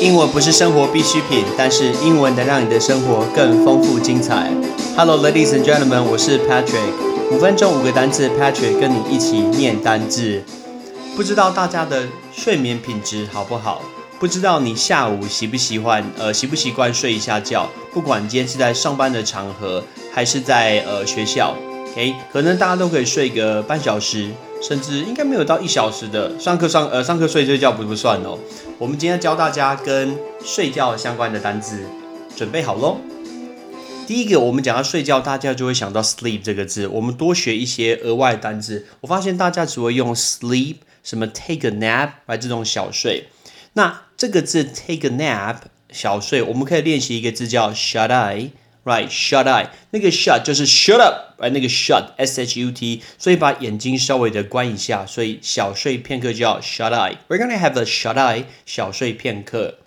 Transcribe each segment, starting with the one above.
英文不是生活必需品，但是英文能让你的生活更丰富精彩。Hello, ladies and gentlemen，我是 Patrick。五分钟五个单字，Patrick 跟你一起念单字。不知道大家的睡眠品质好不好？不知道你下午习不习惯呃习不习惯睡一下觉？不管今天是在上班的场合，还是在呃学校，OK，可能大家都可以睡个半小时。甚至应该没有到一小时的上课上呃上课睡睡觉不不算哦。我们今天教大家跟睡觉相关的单词，准备好喽。第一个，我们讲到睡觉，大家就会想到 sleep 这个字。我们多学一些额外单词。我发现大家只会用 sleep，什么 take a nap 来这种小睡。那这个字 take a nap 小睡，我们可以练习一个字叫 shut eye。Right, shut eye，那个 shut 就是 shut up，哎，那个 shut s h u t，所以把眼睛稍微的关一下，所以小睡片刻叫 shut eye。We're gonna have a shut eye，小睡片刻。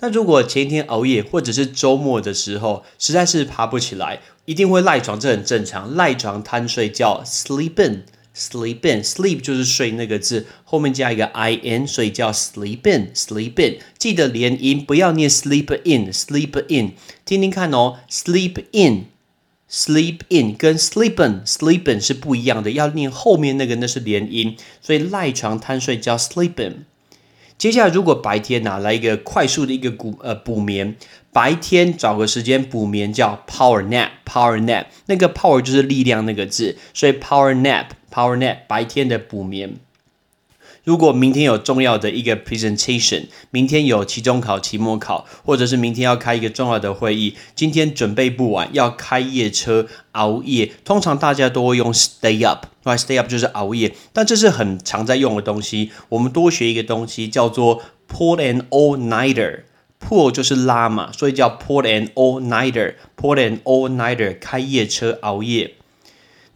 那如果前一天熬夜或者是周末的时候，实在是爬不起来，一定会赖床，这很正常。赖床贪睡叫 sleeping。Sleep in，sleep 就是睡那个字，后面加一个 i n，所以叫 sleep in。Sleep in，记得连音，不要念 sleep in。Sleep in，听听看哦，sleep in，sleep in 跟 sleepin，sleepin 是不一样的，要念后面那个那是连音，所以赖床贪睡叫 sleep in。接下来，如果白天拿来一个快速的一个补呃补眠，白天找个时间补眠叫 power nap，power nap，那个 power 就是力量那个字，所以 power nap Power nap 白天的补眠。如果明天有重要的一个 presentation，明天有期中考、期末考，或者是明天要开一个重要的会议，今天准备不完，要开夜车熬夜，通常大家都会用 stay up，right？stay up 就是熬夜，但这是很常在用的东西。我们多学一个东西叫做 pull an all nighter，pull 就是拉嘛，所以叫 pull an all nighter，pull an all nighter 开夜车熬夜。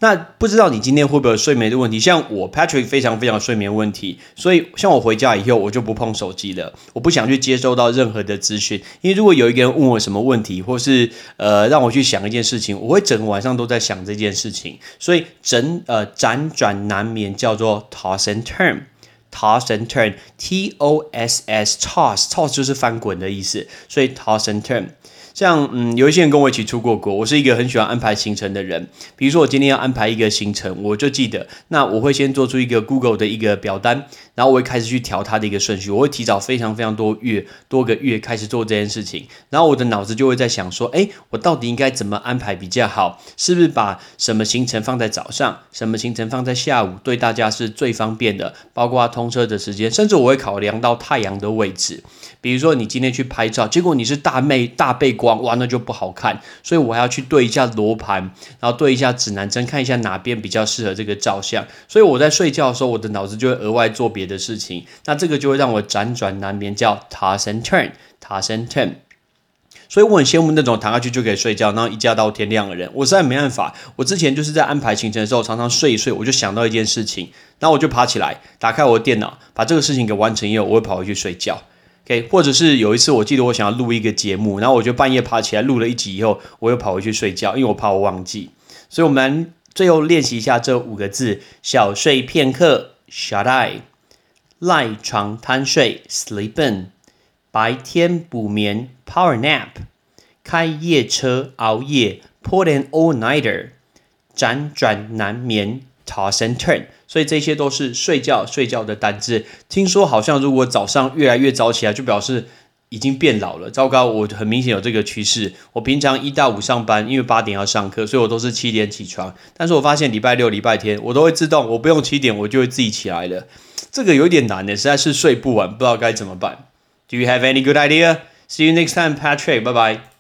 那不知道你今天会不会有睡眠的问题？像我 Patrick 非常非常睡眠问题，所以像我回家以后，我就不碰手机了，我不想去接收到任何的资讯。因为如果有一个人问我什么问题，或是呃让我去想一件事情，我会整个晚上都在想这件事情，所以整呃辗转难眠叫做 toss and turn，toss and turn，T O S S，toss，toss 就是翻滚的意思，所以 toss and turn。像嗯，有一些人跟我一起出过国，我是一个很喜欢安排行程的人。比如说我今天要安排一个行程，我就记得，那我会先做出一个 Google 的一个表单，然后我会开始去调它的一个顺序。我会提早非常非常多月多个月开始做这件事情，然后我的脑子就会在想说，哎，我到底应该怎么安排比较好？是不是把什么行程放在早上，什么行程放在下午，对大家是最方便的？包括通车的时间，甚至我会考量到太阳的位置。比如说你今天去拍照，结果你是大妹大背光，哇，那就不好看。所以我还要去对一下罗盘，然后对一下指南针，看一下哪边比较适合这个照相。所以我在睡觉的时候，我的脑子就会额外做别的事情，那这个就会让我辗转难眠，叫 toss and turn，toss and turn。所以我很羡慕那种躺下去就可以睡觉，然后一觉到天亮的人。我实在没办法，我之前就是在安排行程的时候，常常睡一睡，我就想到一件事情，然后我就爬起来，打开我的电脑，把这个事情给完成以后，我会跑回去睡觉。OK，或者是有一次，我记得我想要录一个节目，然后我就半夜爬起来录了一集以后，我又跑回去睡觉，因为我怕我忘记。所以，我们最后练习一下这五个字：小睡片刻 （shut eye），赖床贪睡 （sleep in），白天补眠 （power nap），开夜车熬夜 （pull an all nighter），辗转难眠 Turn，。所以这些都是睡觉睡觉的单字。听说好像如果早上越来越早起来，就表示已经变老了。糟糕，我很明显有这个趋势。我平常一到五上班，因为八点要上课，所以我都是七点起床。但是我发现礼拜六、礼拜天我都会自动，我不用七点，我就会自己起来了。这个有点难的，实在是睡不完，不知道该怎么办。Do you have any good idea? See you next time, Patrick. Bye bye.